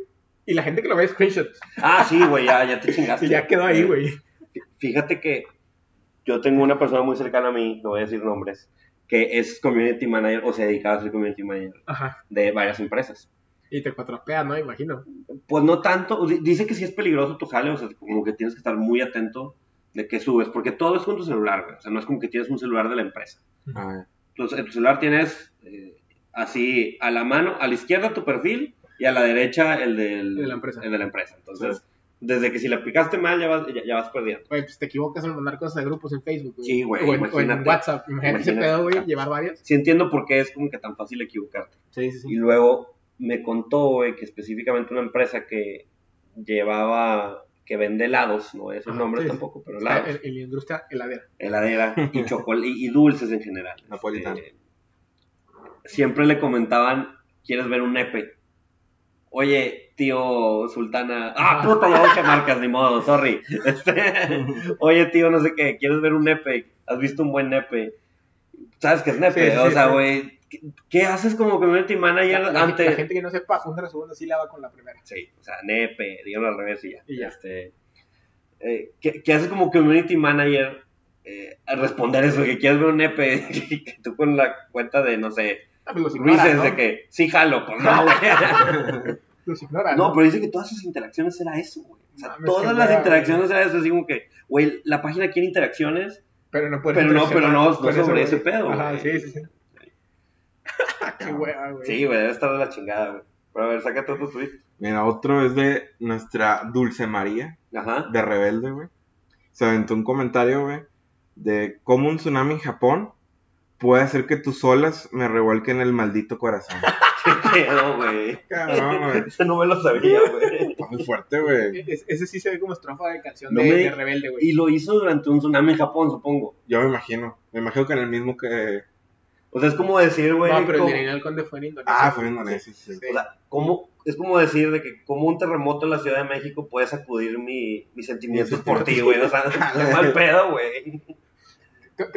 Y la gente que lo ve es screenshot. Ah, sí, güey, ya, ya te chingaste. Y ya quedó ahí, güey. Fíjate que yo tengo una persona muy cercana a mí, no voy a decir nombres, que es community manager o se dedica a ser community manager Ajá. de varias empresas. Y te cuatropeas, ¿no? Imagino. Pues no tanto, di- dice que sí es peligroso tu jale, o sea, como que tienes que estar muy atento de qué subes, porque todo es con tu celular, güey. O sea, no es como que tienes un celular de la empresa. Ah, Entonces, en tu celular tienes eh, así a la mano, a la izquierda tu perfil y a la derecha el, del, De la empresa. el de la empresa. Entonces, desde que si la picaste mal ya vas, ya, ya vas perdiendo. Güey, pues te equivocas en mandar cosas a grupos en Facebook, güey. Sí, güey, O en, o en. WhatsApp. Imagínate ese Imagínate. pedo, güey, llevar varios. Sí entiendo por qué es como que tan fácil equivocarte. Sí, sí, Y luego me contó, güey, que específicamente una empresa que llevaba, que vende helados, no Ajá, nombres sí, sí. tampoco, pero helados, en, en la industria heladera. heladera <laughs> y chocolate y, y dulces en general. Napolitano. Este, siempre le comentaban, ¿quieres ver un nepe? Oye, tío Sultana, ah, puta, ya dije marcas, ni modo, sorry. <laughs> Este, Oye, tío, no sé qué, ¿quieres ver un nepe? ¿Has visto un buen nepe? ¿Sabes qué es nepe? Sí, sí, o sea, güey, ¿qué, qué haces como community manager La, la- ante... la gente que no sepa, una segunda sílaba con la primera. Sí, o sea, nepe, díganlo al revés y ya. Y ya. Este, eh, ¿qué, qué haces como community manager eh, responder eso? Que quieres ver un nepe, <laughs> que tú con la cuenta de, no sé, Ah, pues ¿no? de que sí jalo, pues no, güey. <laughs> Los ignora, No, pero dice que todas sus interacciones era eso, güey. O sea, todas las interacciones era eso, así como que, güey, la página quiere interacciones, Pero no puedes pero no, pero no, no sobre güey. ese pedo, Ajá, güey. sí, sí, sí. <laughs> Qué hueva, güey. Sí, güey, debe estar de la chingada, güey. Pero a ver, sácate otro tweet. Mira, otro es de nuestra Dulce María, Ajá. de Rebelde, güey. Se aventó un comentario, güey, de cómo un tsunami en Japón puede hacer que tus olas me revuelquen el maldito corazón. <laughs> ¿Qué pedo, güey? Cabrón, güey. Ese no me lo sabía, güey. Está muy fuerte, güey. Es- ese sí se ve como estrofa de canción No de, me- de Rebelde, güey. Y lo hizo durante un tsunami en Japón, supongo. Yo me imagino. Me imagino que en el mismo que. O sea, es como decir, güey. No, pero como- el Conde fue en Indonesia. Ah, fue en Indonesia, sí. Sí. O sea, ¿cómo, es como decir de que como un terremoto en la Ciudad de México puede sacudir mi, mis sentimientos por ti, güey. O sea, <laughs> qué mal pedo, güey.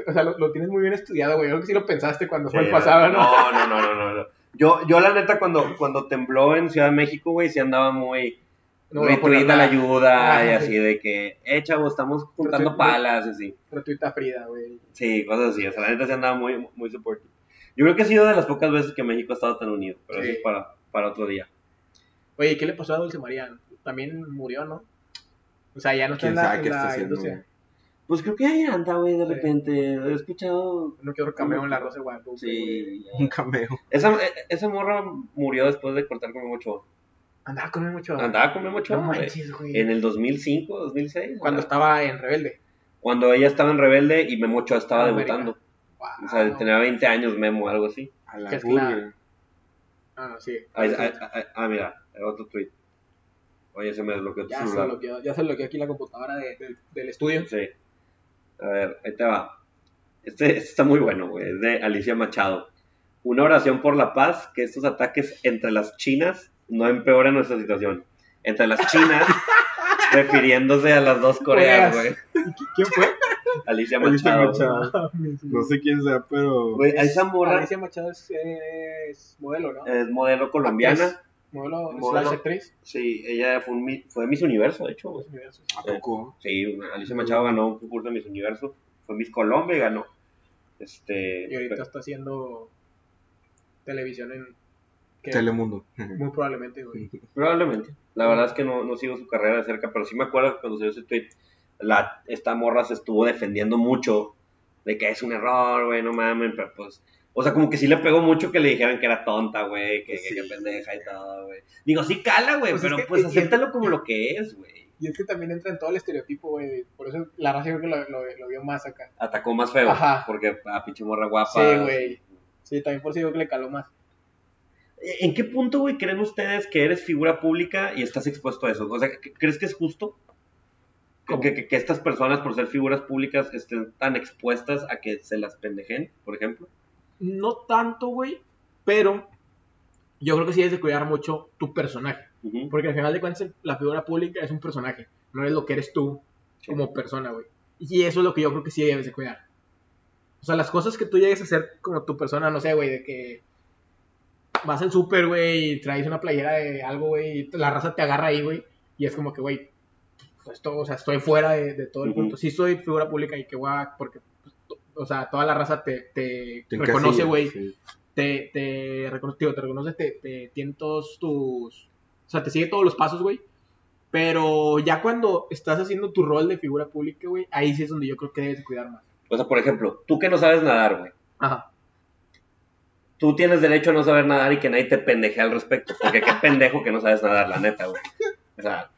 O sea, lo, lo tienes muy bien estudiado, güey. Yo creo que sí lo pensaste cuando fue el pasado. No, no, no, no, no, no. Yo, yo la neta, cuando, cuando tembló en Ciudad de México, güey, sí andaba muy No voy a poner retweet a la ayuda Ah, y sí. así de que, eh, chavo, estamos juntando Retweet- palas, y así. Retuita Frida, güey. Sí, cosas así. O sea, la neta sí andaba muy, muy supportive. Yo creo que ha sido de las pocas veces que México ha estado tan unido, pero Sí. eso es para, para otro día. Oye, ¿qué le pasó a Dulce María? También murió, ¿no? O sea, ya no está ¿Quién en la, sabe en qué la está haciendo, industria. Pues creo que ahí anda, güey, de Sí. repente. He escuchado. No quiero cameo en la Rosa de Guadalupe. Sí. Un cameo. Esa, e- esa morra murió después de cortar con Memo Ochoa. Andaba con mucho. Andaba con Memo Ochoa, No manches, güey. En el 2005, 2006. Cuando ¿verdad? estaba en Rebelde. Cuando ella estaba en Rebelde y Memo Ochoa estaba América. debutando. Wow. O sea, tenía 20 años Memo, algo así. A la Ah, no, sí. Ahí- ahí- ahí- ah, mira, otro tweet. Oye, se me desbloqueó tu Ya se, celular. bloqueó, ya se bloqueó aquí la computadora de- de- del estudio. Sí. A ver, ahí te va. Este, este está muy bueno, güey. Es de Alicia Machado. Una oración por la paz, que estos ataques entre las chinas no empeoren nuestra situación. Entre las chinas, <laughs> refiriéndose a las dos Coreas, güey. ¿Quién fue? Alicia Alicia Machado. Machado. No sé quién sea, pero. Güey, a esa morra Alicia Machado es, es modelo, ¿no? es modelo colombiana. Actriz. Modelo, Modelo. slash actriz. Sí, ella fue, un mi- fue Miss Universo, de hecho. güey. ¿A poco? Sí, Alicia Machado ganó un concurso de Miss Universo. Fue Miss Colombia y ganó. Este, Y ahorita está haciendo televisión en... que Telemundo. Muy probablemente, güey. <laughs> Probablemente. La verdad es que no, no sigo su carrera de cerca, pero sí me acuerdo que cuando salió ese tweet, la, esta morra se estuvo defendiendo mucho de que es un error, güey, no mamen, pero pues, o sea, como que sí le pegó mucho que le dijeran que era tonta, güey, que, que, Sí. que pendeja y todo, güey. Digo, sí cala, güey, Pues es pero que- pues acéptalo como lo que es, güey. Y es que también entra en todo el estereotipo, güey. Por eso la raza creo que lo, lo, lo vio más acá. Atacó más feo, Ajá. porque a pinche morra guapa. Sí, güey. Sí, también por eso digo que le caló más. ¿En qué punto, güey, creen ustedes que eres figura pública y estás expuesto a eso? O sea, ¿c- ¿crees que es justo? Que, ¿Cómo? que- que estas personas, por ser figuras públicas, estén tan expuestas a que se las pendejen, por ejemplo. No tanto, güey, pero yo creo que sí debes de cuidar mucho tu personaje. Porque al final de cuentas la figura pública es un personaje, no es lo que eres tú Sí. como persona, güey. Y eso es lo que yo creo que sí debes de cuidar. O sea, las cosas que tú llegues a hacer como tu persona, no sé, güey, de que vas al súper, güey, y traes una playera de algo, güey, y la raza te agarra ahí, güey, y es como que, güey, pues, esto, o sea, estoy fuera de, de todo el Ujú. punto. Sí soy figura pública y que a, porque, pues, o sea, toda la raza te, te, Te reconoce, güey, sí. te, te reconoce, te reconoce, te, te tiene todos tus, o sea, te sigue todos los pasos, güey. Pero ya cuando estás haciendo tu rol de figura pública, güey, ahí sí es donde yo creo que debes de cuidar más. O sea, por ejemplo, tú que no sabes nadar, güey. Ajá. Tú tienes derecho a no saber nadar y que nadie te pendeje al respecto. Porque qué pendejo que no sabes nadar, la neta, güey. O sea,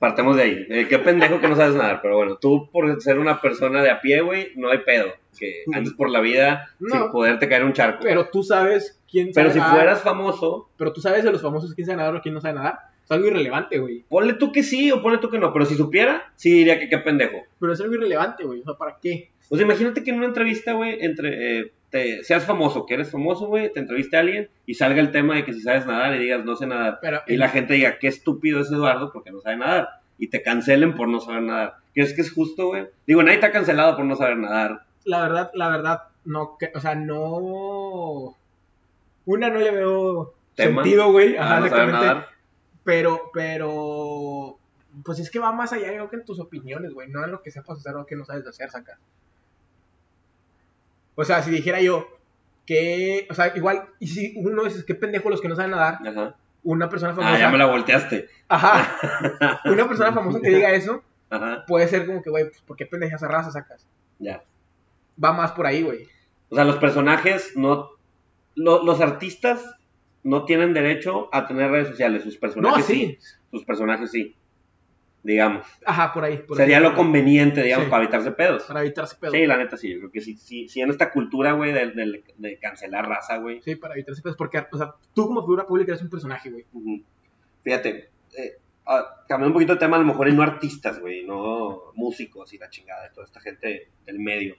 partemos de ahí. Eh, qué pendejo que no sabes nadar. Pero bueno, tú por ser una persona de a pie, güey, no hay pedo. Que andes por la vida No. sin poderte caer un charco. Pero tú sabes quién Pero sabe si nadar, fueras famoso, Pero tú sabes de los famosos quién sabe nadar o quién no sabe nadar. Es algo irrelevante, güey. ponle tú que sí o ponle tú que no. Pero si supiera, sí diría que qué pendejo. Pero es algo irrelevante, güey. O sea, ¿para qué? O sea, imagínate que en una entrevista, güey, entre eh, te, seas famoso, que eres famoso, güey, te entreviste a alguien y salga el tema de que si sabes nadar y digas no sé nadar. Pero Y la gente diga, qué estúpido es Eduardo porque no sabe nadar. Y te cancelen por no saber nadar. ¿Crees que es justo, güey? Digo, nadie te ha cancelado por no saber nadar. la verdad, la verdad, no, que, o sea, no. Una no le veo Tema. sentido, güey. Ah, Ajá, no saber exactamente. nadar. Pero, pero. Pues es que va más allá, yo creo que en tus opiniones, güey. No en lo que sepas hacer o que no sabes hacer, saca. O sea, si dijera yo que. O sea, igual, y si uno dice, qué pendejo los que no saben nadar, Ajá. una persona famosa. Ah, ya me la volteaste. Ajá. <laughs> Una persona famosa que diga eso, Ajá, puede ser como que, güey, pues, ¿por qué pendeja esa raza sacas? ya. Va más por ahí, güey. O sea, los personajes no... lo- los artistas no tienen derecho a tener redes sociales. Sus No, personajes sí. Sus personajes sí. Digamos. Ajá, por ahí. por Sería ahí. lo conveniente, digamos, Sí. para evitarse pedos. Para evitarse pedos. Sí, la neta sí, yo creo que sí, sí, sí en esta cultura, güey, de, de- de cancelar raza, güey. Sí, para evitarse pedos. Porque, o sea, tú como figura pública eres un personaje, güey. Fíjate, eh, ah, cambiando un poquito de tema, a lo mejor y no artistas, güey, no músicos y la chingada de toda esta gente del medio.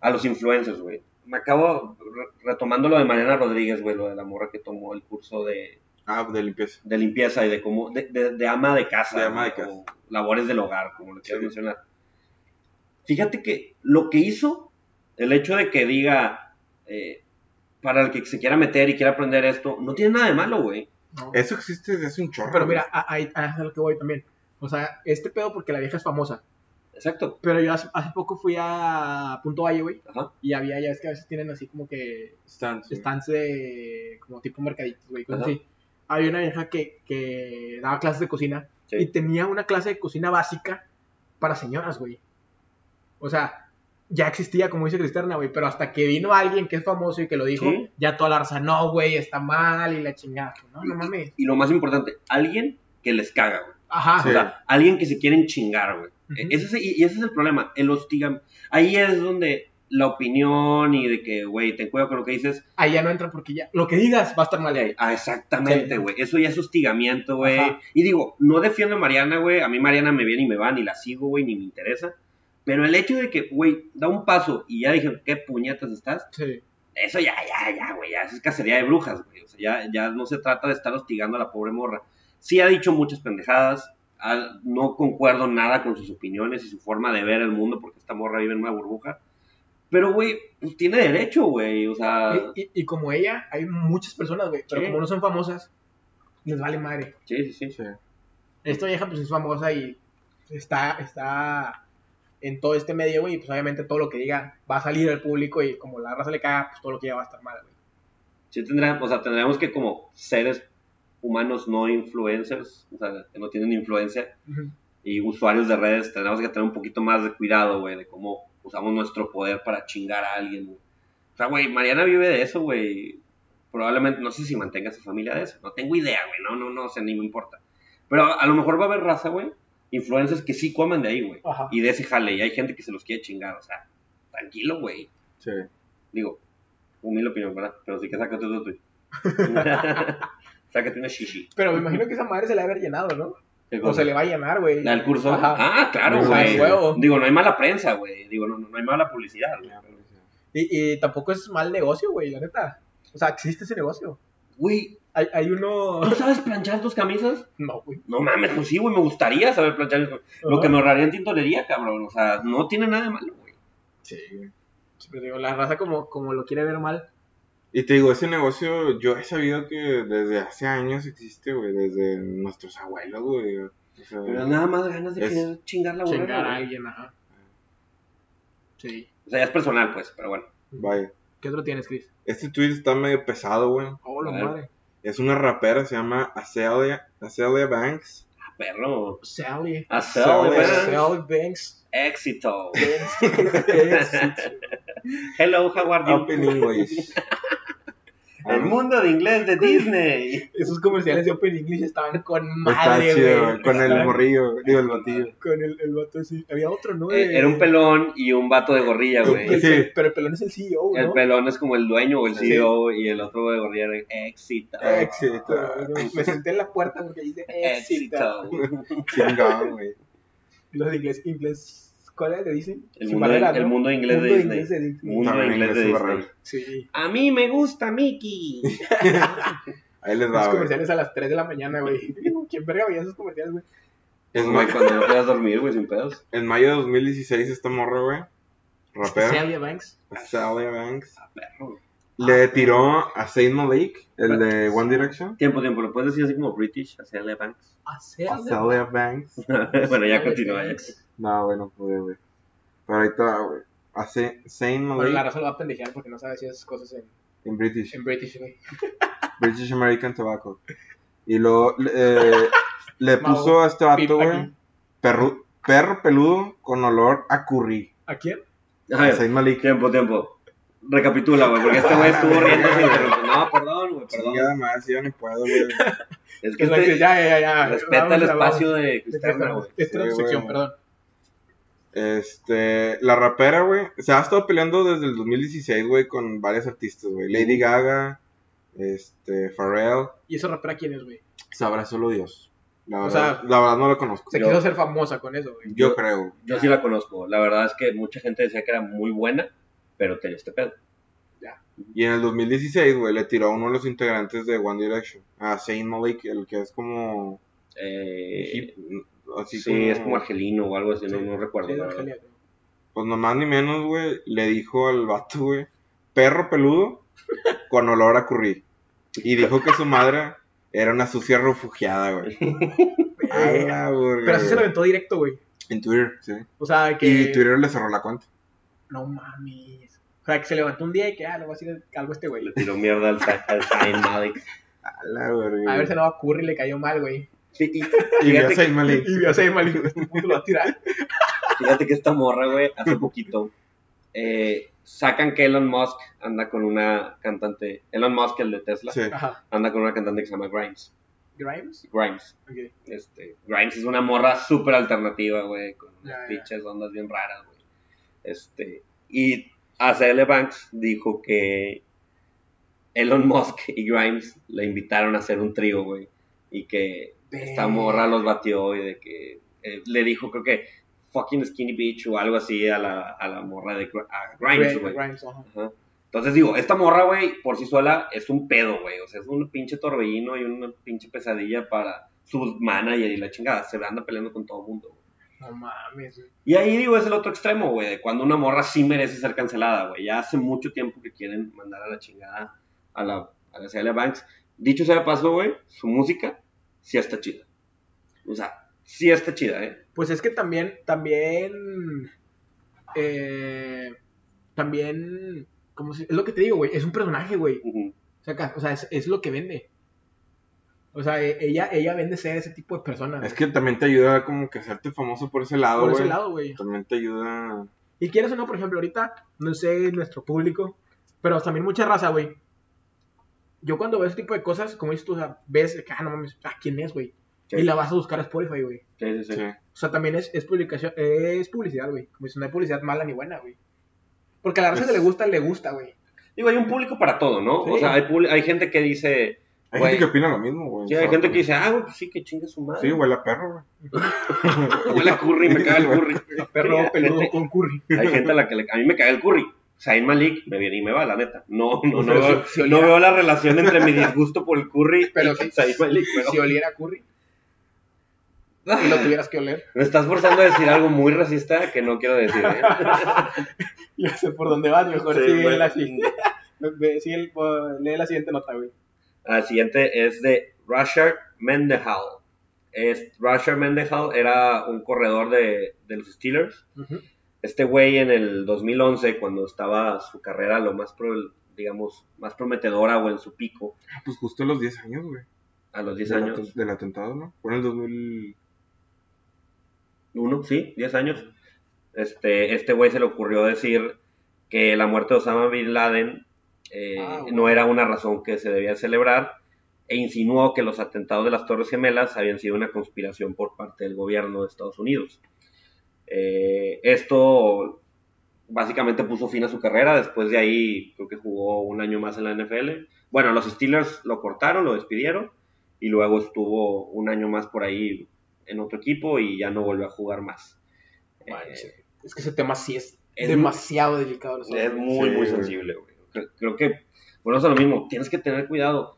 A los influencers, güey. Me acabo re- retomando lo de Mariana Rodríguez, güey, lo de la morra que tomó el curso de, Ah, de limpieza. de limpieza y de cómo, de, de- de ama de casa, De ama de casa. como labores del hogar, como lo quieras Sí. mencionar. Fíjate que lo que hizo, el hecho de que diga, eh, para el que se quiera meter y quiera aprender esto, no tiene nada de malo, güey. No. Eso existe desde hace un chorro. Pero mira, a- es a lo que voy también. O sea, este pedo porque la vieja es famosa. Exacto. Pero yo hace, hace poco fui a Punto Valle, güey. Ajá. Y había, ya es que a veces tienen así como que Stands, stands de como tipo mercaditos, güey, cosas Ajá. así. Había una vieja que, que daba clases de cocina Sí. y tenía una clase de cocina básica para señoras, güey. O sea, ya existía, como dice Cristerna, güey, pero hasta que vino alguien que es famoso y que lo dijo, Sí. ya toda la raza, no, güey, está mal y la chingada. No, no mames. Y lo más importante, alguien que les caga, güey. Ajá. Sí. O sea, alguien que se quieren chingar, güey. Ujú. E- ese es- y ese es el problema, el hostigan. Ahí es donde la opinión y de que, güey, ten cuidado con lo que dices. Ahí ya no entra porque ya lo que digas va a estar mal ahí. Ah, exactamente, Sí. güey. Eso ya es hostigamiento, güey. Y digo, no defiendo a Mariana, güey. A mí Mariana me viene y me va, ni la sigo, güey, ni me interesa. Pero el hecho de que, güey, da un paso y ya dije, ¿qué puñetas estás? Sí. Eso ya, ya, ya, güey, ya es cacería de brujas, güey. O sea, ya, ya no se trata de estar hostigando a la pobre morra. Sí ha dicho muchas pendejadas, no concuerdo nada con sus opiniones y su forma de ver el mundo, porque esta morra vive en una burbuja. Pero, güey, pues tiene derecho, güey, o sea... Y, y- y como ella, hay muchas personas, güey, pero Sí. como no son famosas, les vale madre. Sí, sí, sí. Sí. Esta vieja, pues es famosa y está, está en todo este medio, güey, y pues obviamente todo lo que diga va a salir al público y como la raza le caga, pues todo lo que diga va a estar mal, güey. Sí tendrá, o sea, tendríamos que como seres humanos no influencers, o sea, que no tienen influencia, y usuarios de redes, tendremos que tener un poquito más de cuidado, güey, de cómo usamos nuestro poder para chingar a alguien, güey. O sea, güey, Mariana vive de eso, güey. Probablemente, no sé si mantenga su familia de eso. No tengo idea, güey. No, no, no, o sea, ni me importa. Pero a, a lo mejor va a haber raza, güey. Influencers que sí comen de ahí, güey. Ajá. Y de ese jale. Y hay gente que se los quiere chingar, o sea, tranquilo, güey. Sí. Digo, humilde opinión, ¿verdad? Pero sí que sácate otro tuyo. <laughs> <laughs> sácate una shishi. Pero me imagino que esa madre se le va a haber llenado, ¿no? ¿Qué O se le va a llenar, güey. ¿La del curso? Ajá. Ah, claro, güey. Digo, no hay mala prensa, güey. Digo, no, no hay mala publicidad, güey. Y, y tampoco es mal negocio, güey, la neta. O sea, existe ese negocio. Güey, Hay, hay uno... ¿tú sabes planchar tus camisas? No, güey. No mames, pues sí, güey, me gustaría saber planchar. mis camisas. Lo que me ahorraría en tintorería, cabrón. O sea, no tiene nada de malo, güey. Sí, güey. Sí, pero digo, la raza como, como lo quiere ver mal. Y te digo, ese negocio, yo he sabido que desde hace años existe, güey, desde nuestros abuelos, güey. O sea, Pero nada más ganas de Es- querer chingar la Chingar a alguien, ajá. Sí. O sea, ya es personal, pues, pero bueno. vaya. ¿Qué otro tienes, Chris? Este tweet está medio pesado, güey. Oh, la madre. Es una rapera, se llama Acelia, Acelia Banks. Ah, perro. Sally. A Sally Sally, Banks. Éxito. <laughs> Banks. <laughs> Hello, how are you? Open English. <laughs> El mundo de inglés de Disney. <laughs> Esos comerciales de Open English estaban con madre, chido, güey. Con el morrillo, digo, el batillo. Con el, el vato así. Había otro, ¿no? Eh, Era un pelón y un vato de gorrilla, güey. Sí. pe- Pero el pelón es el CEO, ¿no? El pelón es como el dueño o el Sí. CEO y el otro de gorrilla era éxito. Éxito. Me senté en la puerta porque dice éxito. Éxito. Chingón, güey. Los de inglés, inglés. ¿Cuál es? ¿Le dicen? El mundo, barreras, el ¿no? mundo inglés Mundo de Disney. inglés de Disney. Mundo También inglés de Disney. barrera. Sí. A mí me gusta Mickey. <laughs> Ahí les Los va, güey. comerciales a las 3 de la mañana, güey. <laughs> ¿Quién verga veía esos comerciales, güey? En, güey, cuando no puedas dormir, güey, sin pedos. en mayo de 2016 esta morra, güey, rapera, Celia Banks. Acelia Banks, Ah, perro. le tiró a Zayn Malik, el de One Direction. Tiempo, tiempo, ¿lo puedes decir así como British? Hacia Le Banks. A Celia Banks. <laughs> bueno, ya continúa, ya. No, güey, no pude, güey. Pero ahí está, güey. Hace Zayn Bueno, la Malik raza lo va a pendejear porque no sabe si esas cosas en, en British. en British, güey. <laughs> British American Tobacco. Y luego eh, le puso a este vato, güey, perro, perro peludo con olor a curry. ¿A quién? A Zayn Malik. tiempo, tiempo. Recapitula, güey, porque este güey estuvo <laughs> riendo sin interrumpir. No, perdón, güey, Sí, perdón. además, yo no puedo, güey. Es que Que este ya, ya, ya, ya. respeta el Vamos a- espacio de vamos- Cristiano, güey. Esta Sí, sección, perdón. Este, la rapera, güey, se ha estado peleando desde el 2016, güey, con varios artistas, güey. Lady Gaga, este, Pharrell, ¿Y esa rapera quién es, güey? sabrá solo Dios. La O verdad, sea, la verdad no la conozco. Se Yo- quiso hacer famosa con eso, güey. Yo creo. Yo sí la conozco. La verdad es que mucha gente decía que era muy buena, pero tenía este pedo. Y en el 2016, güey, le tiró a uno de los integrantes de One Direction, a Zayn Malik, el que es como... Eh, hip- así sí, como... es como argelino o algo así, no, Sí. no recuerdo. Sí. Argelia. Pues nomás ni menos, güey, le dijo al vato, güey, perro peludo con olor a curry. Y dijo que su madre era una sucia refugiada, güey. <laughs> Ah, güey. Pero así se lo aventó directo, güey. En Twitter, sí. O sea, que... Y Twitter le cerró la cuenta. No mames. O sea, que se levantó un día y que, ah, le voy a decir algo a este güey. Le tiró mierda al, al Zayn Malik. A la verga. A ver si no va a Curry le cayó mal, güey. Y Y vio a. Y vio a lo va a tirar. fíjate que esta morra, güey, hace poquito eh, sacan que Elon Musk anda con una cantante. Elon Musk, el de Tesla, Sí. Anda con una cantante que se llama Grimes. Grimes. Grimes. Este, Grimes es una morra súper alternativa, güey, con unas ya. pinches ondas bien raras, güey. Este, y ACL Banks dijo que Elon Musk y Grimes le invitaron a hacer un trío, güey, y que esta morra los batió y de que eh, le dijo, creo que fucking skinny bitch o algo así a la, a la morra de a Grimes, Gri- güey. Entonces digo, esta morra, güey, por sí sola es un pedo, güey. O sea, es un pinche torbellino y una pinche pesadilla para su manager y la chingada. Se anda peleando con todo el mundo. güey. No mames, güey. Y ahí digo, es el otro extremo, güey, de cuando una morra sí merece ser cancelada, güey. Ya hace mucho tiempo que quieren mandar a la chingada a la, a la Celia Banks. Dicho sea de paso, güey, su música sí está chida. O sea, sí está chida, ¿eh? Pues es que también, también, eh, también, como si, es lo que te digo, güey, es un personaje, güey. O sea, ca- o sea, es, es lo que vende. O sea, e- ella, ella vende ser ese tipo de persona. Es que también te ayuda como que a hacerte famoso por ese lado, por güey. ese lado, güey. También te ayuda... Y quieres o no, por ejemplo, ahorita, no sé, nuestro público, pero también mucha raza, güey. Yo cuando veo ese tipo de cosas, como dices tú, o sea, ves que, ah, no mames, ah, ¿quién es, güey? Sí. Y la vas a buscar a Spotify, güey. Sí, sí, sí. Sí. O sea, también es, es publicación, es publicidad, güey. Como si no hay publicidad mala ni buena, güey. Porque a la raza Pues- que le gusta, le gusta, güey. Digo, hay un público para todo, ¿no? Sí. O sea, hay, publi- hay gente que dice... Hay Güey. gente que opina lo mismo, güey. Sí, hay gente que dice, ah, güey, pues sí, que chingue su madre. Sí, huele a perro, güey. <laughs> Huele a curry, me caga el curry. Perro peludo con curry. Hay gente a la que le- a mí me caga el curry. Zayn Malik me viene y me va, la neta. No, <laughs> no, no, veo, si- no veo la relación entre mi disgusto por el curry <laughs> Pero y si, Zayn Malik. Pero... si oliera curry y lo tuvieras que oler, Me estás forzando a decir algo muy racista que no quiero decir. ¿eh? <laughs> ya sé por dónde vas, mejor Sí, sigue bueno. la siguiente. Sigue uh, lee la siguiente nota, güey. La siguiente es de Rashard Mendehal. Es, Rashard Mendehal era un corredor de, de los Steelers. Este güey en el 2011, cuando estaba su carrera lo más, pro- digamos, más prometedora o en su pico, Ah, Pues justo a los 10 años, güey. a los 10 Del años, Del atentado, ¿no? Fue en el 2000... uno, sí, 10 años, este, este güey se le ocurrió decir que la muerte de Osama Bin Laden eh, Ah, bueno. no era una razón que se debía celebrar e insinuó que los atentados de las Torres Gemelas habían sido una conspiración por parte del gobierno de Estados Unidos. Eh, esto básicamente puso fin a su carrera, después de ahí creo que jugó un año más en la NFL. Bueno, los Steelers lo cortaron, lo despidieron y luego estuvo un año más por ahí en otro equipo y ya no volvió a jugar más. Eh, Es que ese tema sí es, Es demasiado delicado. ¿no? es muy, Sí, muy sensible, güey. Creo, creo que, bueno, es lo mismo, tienes que tener cuidado.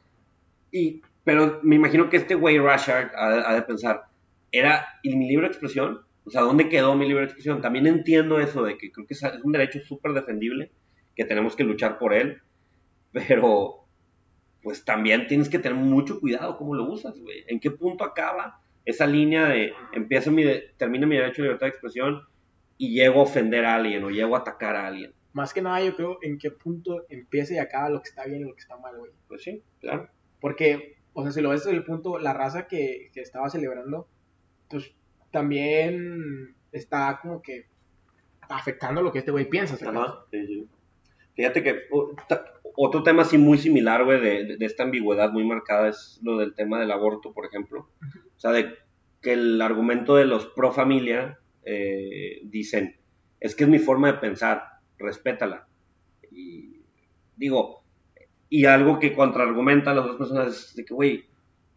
Y, pero me imagino que este güey Rashard ha, ha de pensar, ¿era mi libre expresión? O sea, ¿dónde quedó mi libre expresión? También entiendo eso de que creo que es un derecho súper defendible, que tenemos que luchar por él, pero pues también tienes que tener mucho cuidado cómo lo usas, güey. ¿En qué punto acaba esa línea de empieza mi, termina mi derecho de libertad de expresión y llego a ofender a alguien o llego a atacar a alguien? Más que nada, yo creo en qué punto empieza y acaba lo que está bien y lo que está mal, güey. Pues sí, claro. Porque, o sea, si lo ves desde el punto, la raza que, que estaba celebrando, pues también está como que afectando lo que este güey piensa. sí, sí. Fíjate que o- ta- otro tema así muy similar, güey, de, de- de esta ambigüedad muy marcada es lo del tema del aborto, por ejemplo. O sea, de que el argumento de los pro familia eh, dicen, es que es mi forma de pensar, respétala. Y digo, y algo que contraargumenta a las dos personas es de que, güey,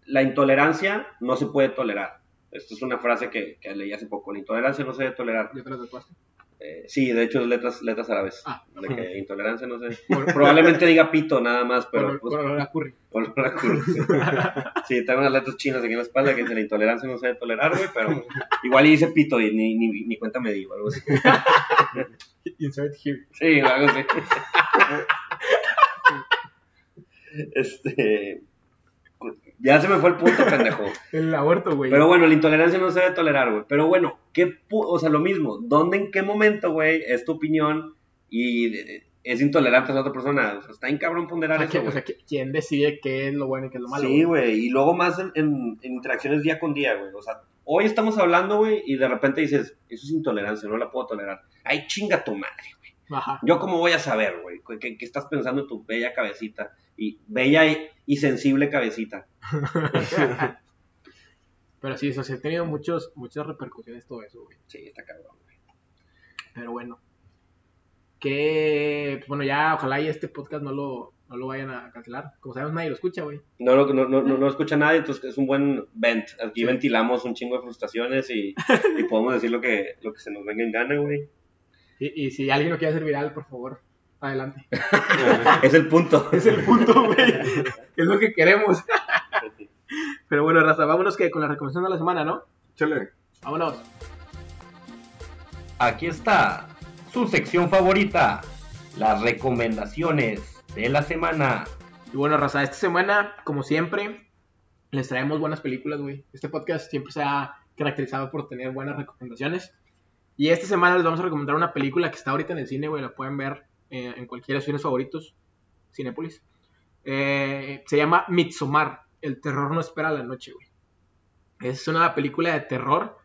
la intolerancia no se puede tolerar. Esto es una frase que, que leí hace poco, la intolerancia no se debe tolerar. ¿Ya te lo tatuaste? Eh, sí, de hecho letras, letras árabes. Ah. De que <laughs> intolerancia no sé. Probabolamente diga pito nada más, pero Por- pues, por la curry. por la cruz. <laughs> Sí, tengo unas letras chinas aquí en la espalda que dice la intolerancia no se debe tolerar, güey, pero igual y dice pito y ni, ni, ni cuenta me digo, algo así. <laughs> Insert here. Sí, algo así. Este. Ya se me fue el punto, pendejo. <laughs> El aborto, güey. Pero bueno, la intolerancia no se debe tolerar, güey. Pero bueno, ¿qué o sea, lo mismo. ¿Dónde, en qué momento, güey, es tu opinión y eh, es intolerante a la otra persona? O sea, está en cabrón o ponderar sea, eso, o sea, ¿quién decide qué es lo bueno y qué es lo malo? Sí, güey. Y luego más en, en- en interacciones día con día, güey. O sea, hoy estamos hablando, güey, y de repente dices, eso es intolerancia, no la puedo tolerar. Ay, chinga tu madre. Ajá. Yo cómo voy a saber, güey, ¿Qué, qué estás pensando en tu bella cabecita? Y bella y, y sensible cabecita. <laughs> Pero sí, eso sí, ha tenido muchos, muchas repercusiones todo eso, güey. Sí, está cabrón, güey. Pero bueno. Que, pues, bueno, ya ojalá y este podcast no lo, no lo vayan a cancelar. Como sabemos, nadie lo escucha, güey. No, lo- no, no, no, no escucha nadie, entonces es un buen vent. Aquí Sí. ventilamos un chingo de frustraciones y, y podemos decir lo que, lo que se nos venga en gana, güey. Y, y si alguien lo quiere hacer viral, por favor, adelante. <laughs> Es el punto. Es el punto, güey. <laughs> es lo que queremos. Pero bueno, Raza, vámonos que con la recomendación de la semana, ¿no? Chale. Vámonos. Aquí está su sección favorita, las recomendaciones de la semana. Y bueno, Raza, esta semana, como siempre, les traemos buenas películas, güey. Este podcast siempre se ha caracterizado por tener buenas recomendaciones. Y esta semana les vamos a recomendar una película que está ahorita en el cine, güey. La pueden ver eh, en cualquiera de sus cines favoritos, Cinépolis. Eh, se llama Midsommar, El terror no espera la noche, güey. Es una película de terror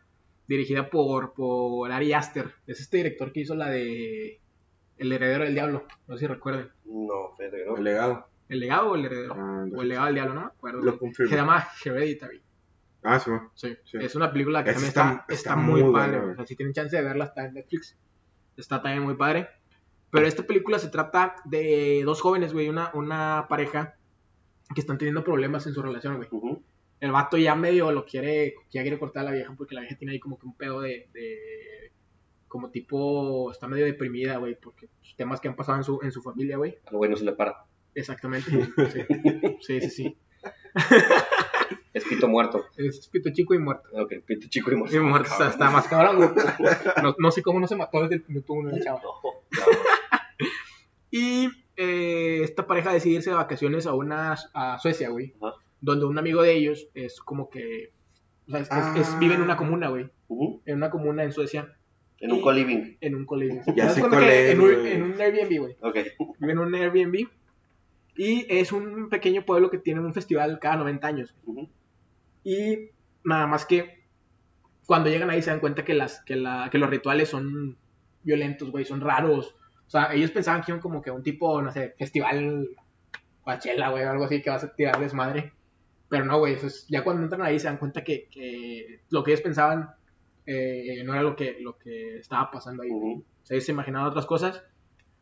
dirigida por, por Ari Aster. Es este director que hizo la de El heredero del diablo. No sé si recuerden. No. El legado. ¿El legado o el heredero? Ah, O el legado del diablo, no me acuerdo. Lo. Se llama Hereditary. Ah, sí. Sí. Sí. Es una película que también está- está, está está muy, muy padre. buena. O sea, si tienen chance de verla, está en Netflix. Está también muy padre. Pero esta película se trata de dos jóvenes, güey, una, una pareja que están teniendo problemas en su relación, güey. El vato ya medio lo quiere, ya quiere cortar a la vieja porque la vieja tiene ahí como que un pedo de, de- como tipo, está medio deprimida, güey, porque los temas que han pasado en su, en su familia, güey. Al güey no se le para. Exactamente. <laughs> Sí, sí, sí. sí. <laughs> Es pito muerto. Es pito chico y muerto. Ok, pito chico y muerto. Muerto, está, está más cabrón, güey. No, no sé cómo no se mató desde el minuto uno el chavo. <laughs> Y eh, esta pareja decide irse de vacaciones a una a Suecia, güey. Ajá. Donde un amigo de ellos es como que. O sea, es- es- es- Ah. vive en una comuna, güey. Ujú. En una comuna en Suecia. En un co-living. En un colegio. Ya ¿Te das sé es, en, un, güey. en un Airbnb, güey. Ok. Vive en un Airbnb. Y es un pequeño pueblo que tiene un festival cada 90 años. Y nada más que cuando llegan ahí se dan cuenta que, las, que, la, que los rituales son violentos, güey, son raros. O sea, ellos pensaban que iban como que un tipo, no sé, festival Coachella, güey, o algo así, que vas a tirarles madre. Pero no, güey, es- ya cuando entran ahí se dan cuenta que, que lo que ellos pensaban eh, no era lo que, lo que estaba pasando ahí. güey. Ujú. O sea, ellos se imaginaban otras cosas.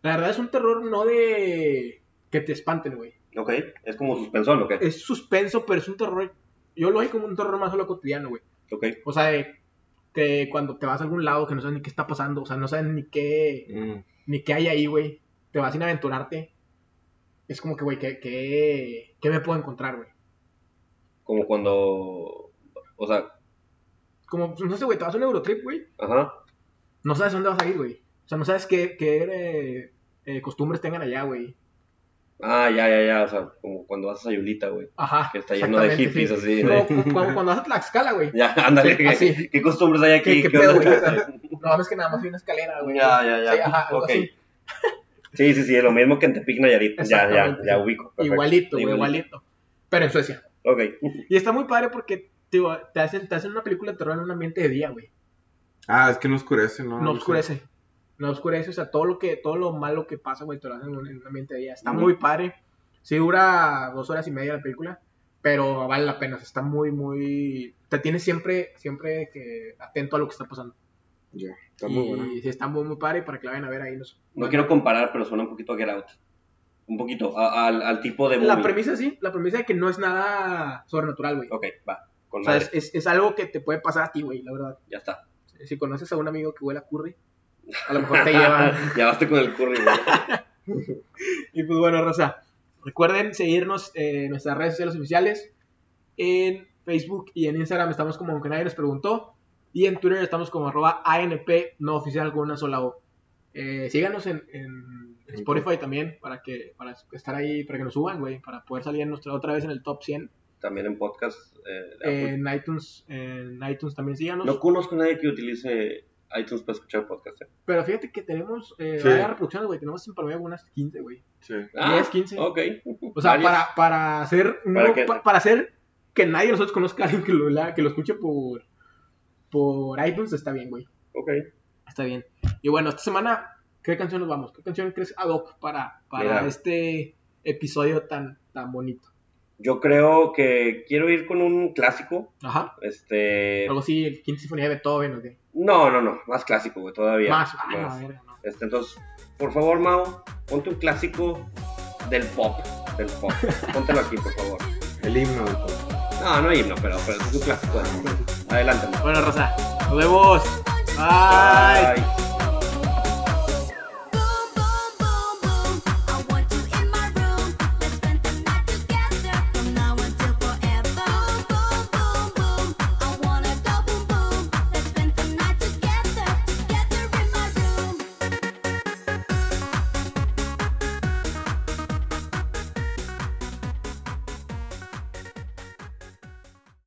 La verdad es un terror no de que te espanten, güey. Ok. Es como suspensón, ok. Es suspenso, pero es un terror. Yo lo veo como un terror más a lo cotidiano, güey. Ok. O sea, de, de cuando te vas a algún lado que no sabes ni qué está pasando, o sea, no sabes ni qué, Mm. ni qué hay ahí, güey. Te vas sin aventurarte. Es como que, güey, ¿qué, qué, qué me puedo encontrar, güey? Como cuando. O sea, Como, no sé, güey, te vas a un Eurotrip, güey. ajá. No sabes dónde vas a ir, güey. O sea, no sabes qué, qué eh, eh, costumbres tengan allá, güey. Ah, ya, ya, ya. O sea, como cuando vas a Sayulita, güey. Ajá. Que está lleno de exactamente, hippies, sí. así, de- como cuando, cuando vas a Tlaxcala, güey. Ya, ándale. ¿qué, Así. qué costumbres hay aquí? ¿Qué, qué ¿Qué pedo, onda? güey? No, mames que nada más hay una escalera, güey. Ya, ya, ya. Sí, ajá, algo ok. así. Sí, sí, sí, lo mismo que en Tepic Nayarit. Ya, ya, ya ubico. perfecto. Igualito, güey, igualito. Pero en Suecia. Ok. Y está muy padre porque, digo, te hacen, te hacen una película de terror en un ambiente de día, güey. Ah, es que no oscurece, ¿no? No oscurece. No oscurece, o sea, todo lo que, todo lo malo que pasa, güey, te lo hacen en un, en un ambiente de día. Está Ujú. muy padre. Sí dura dos horas y media la película, pero vale la pena, o sea, está muy, muy... Te tienes siempre, siempre que atento a lo que está pasando. Ya, está muy y buena. sí, está muy, muy padre para que la vayan a ver ahí. Nos... No quiero comparar, pero suena un poquito a Get Out. Un poquito, a- al, al tipo de La movie. premisa sí, la premisa de que no es nada sobrenatural, güey. Ok, va, con O sea, madre. es, es, es algo que te puede pasar a ti, güey, la verdad. Ya está. Si conoces a un amigo que huele a curry, a lo mejor te llevan. ya <laughs> baste con el curry, güey. <laughs> y pues bueno, Rosa, recuerden seguirnos en nuestras redes sociales oficiales. En Facebook y en Instagram estamos como aunque nadie nos preguntó. Y en Twitter estamos como arroba ANP no oficial con una sola O. Eh, síganos en, en Spotify también para que para estar ahí, para que nos suban, güey, para poder salir nuestra, otra vez en el top 100. También en podcast. eh. En iTunes, en iTunes también síganos. no conozco a nadie que utilice iTunes para escuchar podcast. eh. Pero fíjate que tenemos eh, Sí. varias reproducciones, güey. Tenemos en promedio unas 15, güey. Sí. 10, 15. Ok. O sea, Varias. para, para hacer ¿Para qué? pa- para hacer que nadie de nosotros conozca a alguien que lo, la- que lo escuche por, por iTunes, está bien, güey. Ok. Está bien. Y bueno, esta semana, ¿qué canción nos vamos? ¿Qué canción crees ad hoc para, para Mira. este episodio tan, tan bonito? Yo creo que quiero ir con un clásico. Ajá. Este. Algo así, Quinta Sinfonía de Beethoven, ¿o qué? No, no, no. Más clásico, güey, todavía. Más. Ay, Más. no, verga, no. Este, entonces, por favor, Mau, ponte un clásico del pop. Del pop. Póntelo aquí, por favor. El himno del pop. No, no himno, pero, pero es un clásico. Adelante, Mau. Bueno, Rosa, nos vemos. Bye. Bye.